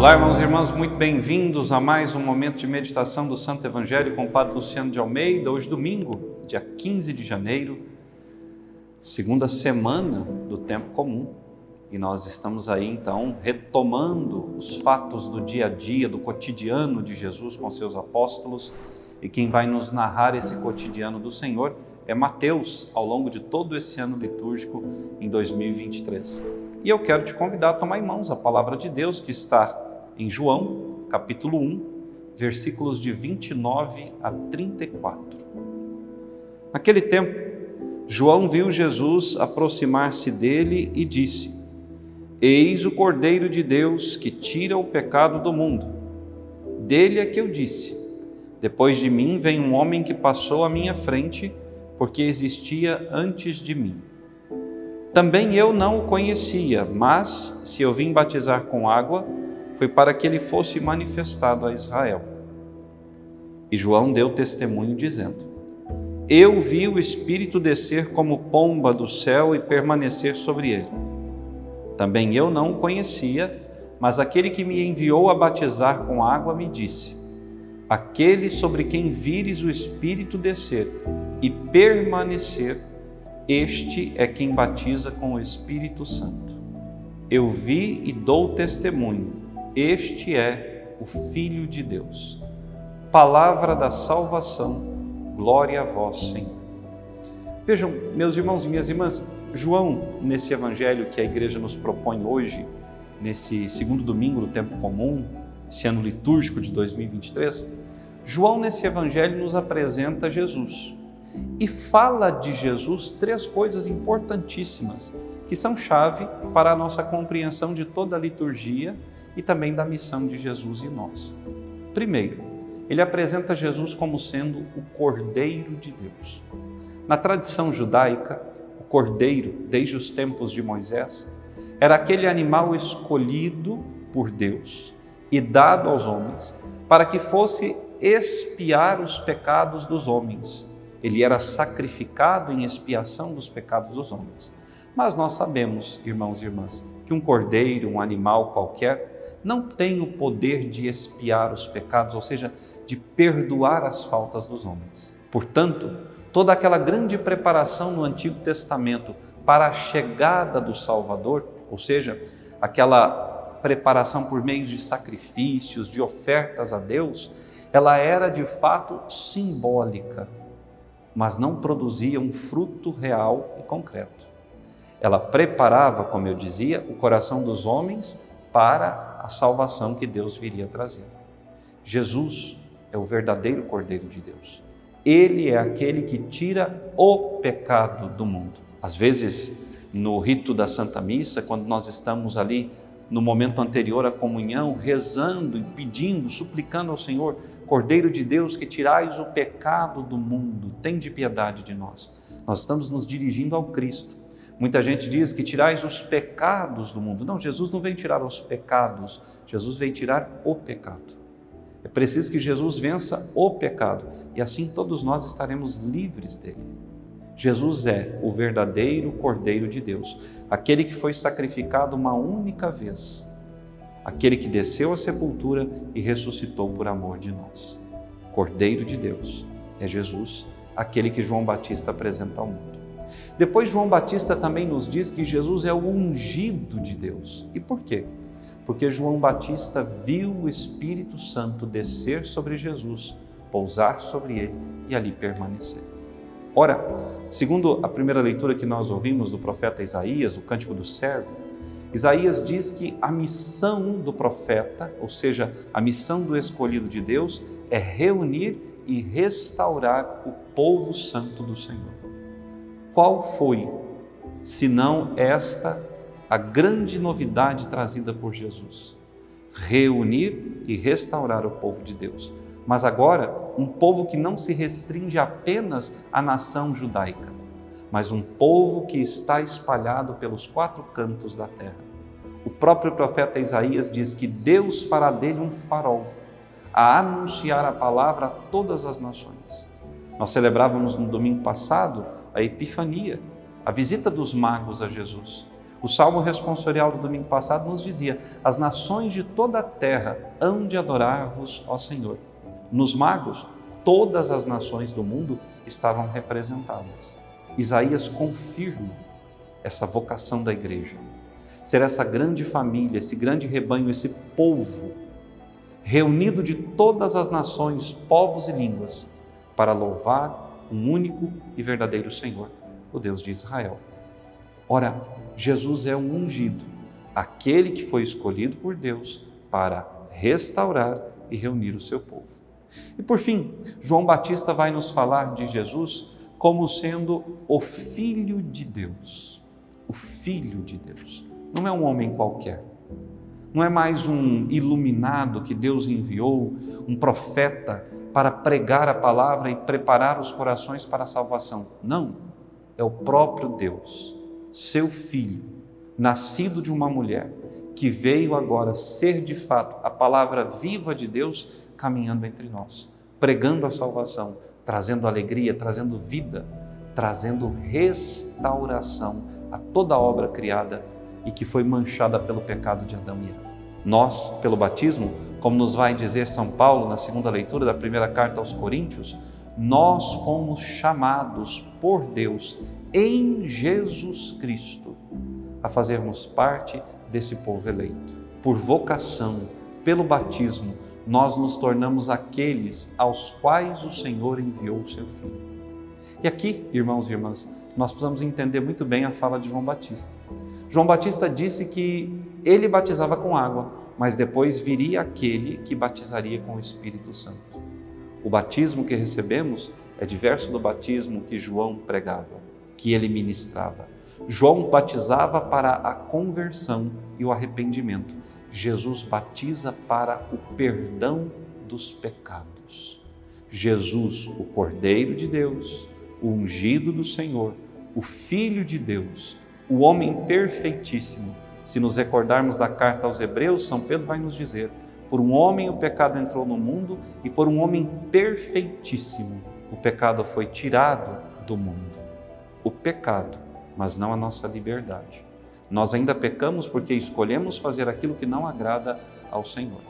Olá, irmãos e irmãs, muito bem-vindos a mais um momento de meditação do Santo Evangelho com o Padre Luciano de Almeida. Hoje, domingo, dia 15 de janeiro, segunda semana do tempo comum. E nós estamos aí então retomando os fatos do dia a dia, do cotidiano de Jesus com seus apóstolos. E quem vai nos narrar esse cotidiano do Senhor é Mateus, ao longo de todo esse ano litúrgico em 2023. E eu quero te convidar a tomar em mãos a palavra de Deus que está em João, capítulo 1, versículos de 29 a 34. Naquele tempo, João viu Jesus aproximar-se dele e disse: Eis o Cordeiro de Deus que tira o pecado do mundo. Dele é que eu disse: Depois de mim vem um homem que passou à minha frente, porque existia antes de mim. Também eu não o conhecia, mas se eu vim batizar com água, foi para que ele fosse manifestado a Israel. E João deu testemunho dizendo: Eu vi o Espírito descer como pomba do céu e permanecer sobre ele. Também eu não o conhecia, mas aquele que me enviou a batizar com água me disse: Aquele sobre quem vires o Espírito descer e permanecer, este é quem batiza com o Espírito Santo. Eu vi e dou testemunho este é o Filho de Deus. Palavra da salvação, glória a vós, Senhor. Vejam, meus irmãos e minhas irmãs, João, nesse evangelho que a igreja nos propõe hoje, nesse segundo domingo do tempo comum, esse ano litúrgico de 2023, João, nesse evangelho, nos apresenta Jesus e fala de Jesus três coisas importantíssimas que são chave para a nossa compreensão de toda a liturgia e também da missão de Jesus em nós. Primeiro, ele apresenta Jesus como sendo o Cordeiro de Deus. Na tradição judaica, o cordeiro, desde os tempos de Moisés, era aquele animal escolhido por Deus e dado aos homens para que fosse expiar os pecados dos homens. Ele era sacrificado em expiação dos pecados dos homens. Mas nós sabemos, irmãos e irmãs, que um cordeiro, um animal qualquer, não tem o poder de expiar os pecados, ou seja, de perdoar as faltas dos homens. Portanto, toda aquela grande preparação no Antigo Testamento para a chegada do Salvador, ou seja, aquela preparação por meio de sacrifícios, de ofertas a Deus, ela era de fato simbólica, mas não produzia um fruto real e concreto. Ela preparava, como eu dizia, o coração dos homens para salvação que Deus viria trazer. Jesus é o verdadeiro Cordeiro de Deus. Ele é aquele que tira o pecado do mundo. Às vezes, no rito da Santa Missa, quando nós estamos ali no momento anterior à comunhão, rezando e pedindo, suplicando ao Senhor, Cordeiro de Deus, que tirais o pecado do mundo, tem de piedade de nós. Nós estamos nos dirigindo ao Cristo. Muita gente diz que tirais os pecados do mundo. Não, Jesus não vem tirar os pecados, Jesus vem tirar o pecado. É preciso que Jesus vença o pecado e assim todos nós estaremos livres dele. Jesus é o verdadeiro Cordeiro de Deus, aquele que foi sacrificado uma única vez, aquele que desceu à sepultura e ressuscitou por amor de nós. Cordeiro de Deus é Jesus, aquele que João Batista apresenta ao mundo. Depois, João Batista também nos diz que Jesus é o ungido de Deus. E por quê? Porque João Batista viu o Espírito Santo descer sobre Jesus, pousar sobre ele e ali permanecer. Ora, segundo a primeira leitura que nós ouvimos do profeta Isaías, o Cântico do Servo, Isaías diz que a missão do profeta, ou seja, a missão do escolhido de Deus, é reunir e restaurar o povo santo do Senhor. Qual foi, senão esta, a grande novidade trazida por Jesus? Reunir e restaurar o povo de Deus. Mas agora, um povo que não se restringe apenas à nação judaica, mas um povo que está espalhado pelos quatro cantos da terra. O próprio profeta Isaías diz que Deus fará dele um farol a anunciar a palavra a todas as nações. Nós celebrávamos no domingo passado a Epifania, a visita dos magos a Jesus. O salmo responsorial do domingo passado nos dizia: As nações de toda a terra hão de adorar-vos, ó Senhor. Nos magos, todas as nações do mundo estavam representadas. Isaías confirma essa vocação da igreja. Ser essa grande família, esse grande rebanho, esse povo reunido de todas as nações, povos e línguas, para louvar um único e verdadeiro Senhor, o Deus de Israel. Ora, Jesus é um ungido, aquele que foi escolhido por Deus para restaurar e reunir o seu povo. E por fim, João Batista vai nos falar de Jesus como sendo o Filho de Deus. O Filho de Deus. Não é um homem qualquer. Não é mais um iluminado que Deus enviou, um profeta para pregar a palavra e preparar os corações para a salvação. Não. É o próprio Deus seu filho, nascido de uma mulher, que veio agora ser de fato a palavra viva de Deus caminhando entre nós, pregando a salvação, trazendo alegria, trazendo vida, trazendo restauração a toda obra criada e que foi manchada pelo pecado de Adão e Eva. Nós, pelo batismo, como nos vai dizer São Paulo na segunda leitura da primeira carta aos Coríntios, nós fomos chamados por Deus em Jesus Cristo a fazermos parte desse povo eleito. Por vocação, pelo batismo, nós nos tornamos aqueles aos quais o Senhor enviou o seu Filho. E aqui, irmãos e irmãs, nós precisamos entender muito bem a fala de João Batista. João Batista disse que ele batizava com água, mas depois viria aquele que batizaria com o Espírito Santo. O batismo que recebemos é diverso do batismo que João pregava que ele ministrava. João batizava para a conversão e o arrependimento. Jesus batiza para o perdão dos pecados. Jesus, o Cordeiro de Deus, o ungido do Senhor, o Filho de Deus, o homem perfeitíssimo. Se nos recordarmos da carta aos Hebreus, São Pedro vai nos dizer: por um homem o pecado entrou no mundo e por um homem perfeitíssimo o pecado foi tirado do mundo o pecado, mas não a nossa liberdade. Nós ainda pecamos porque escolhemos fazer aquilo que não agrada ao Senhor.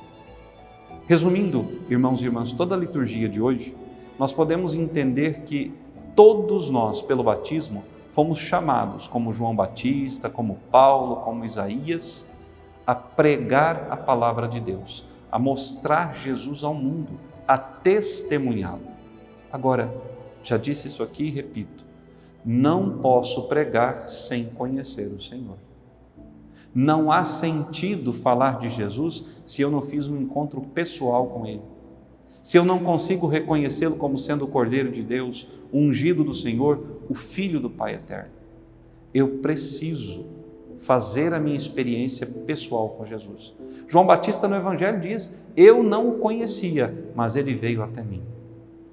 Resumindo, irmãos e irmãs, toda a liturgia de hoje, nós podemos entender que todos nós, pelo batismo, fomos chamados, como João Batista, como Paulo, como Isaías, a pregar a palavra de Deus, a mostrar Jesus ao mundo, a testemunhá-lo. Agora, já disse isso aqui e repito: não posso pregar sem conhecer o Senhor. Não há sentido falar de Jesus se eu não fiz um encontro pessoal com Ele. Se eu não consigo reconhecê-lo como sendo o Cordeiro de Deus, ungido do Senhor, o Filho do Pai Eterno. Eu preciso fazer a minha experiência pessoal com Jesus. João Batista no Evangelho diz: Eu não o conhecia, mas ele veio até mim.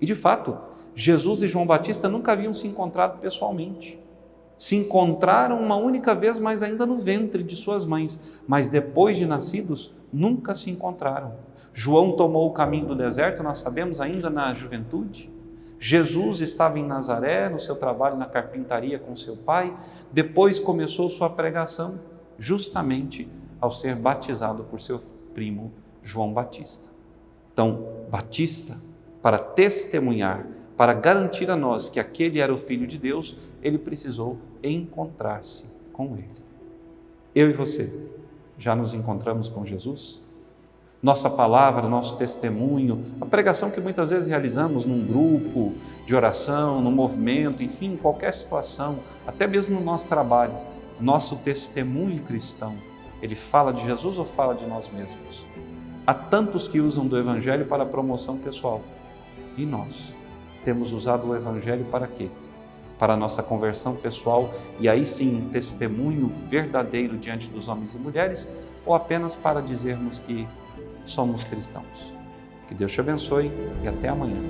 E de fato, Jesus e João Batista nunca haviam se encontrado pessoalmente. Se encontraram uma única vez, mas ainda no ventre de suas mães. Mas depois de nascidos, nunca se encontraram. João tomou o caminho do deserto, nós sabemos, ainda na juventude. Jesus estava em Nazaré, no seu trabalho na carpintaria com seu pai. Depois começou sua pregação, justamente ao ser batizado por seu primo João Batista. Então, Batista, para testemunhar para garantir a nós que aquele era o Filho de Deus, ele precisou encontrar-se com ele. Eu e você já nos encontramos com Jesus? Nossa palavra, nosso testemunho, a pregação que muitas vezes realizamos num grupo de oração, num movimento, enfim, em qualquer situação, até mesmo no nosso trabalho, nosso testemunho cristão, ele fala de Jesus ou fala de nós mesmos? Há tantos que usam do Evangelho para promoção pessoal. E nós? temos usado o Evangelho para quê? Para a nossa conversão pessoal e aí sim um testemunho verdadeiro diante dos homens e mulheres ou apenas para dizermos que somos cristãos? Que Deus te abençoe e até amanhã.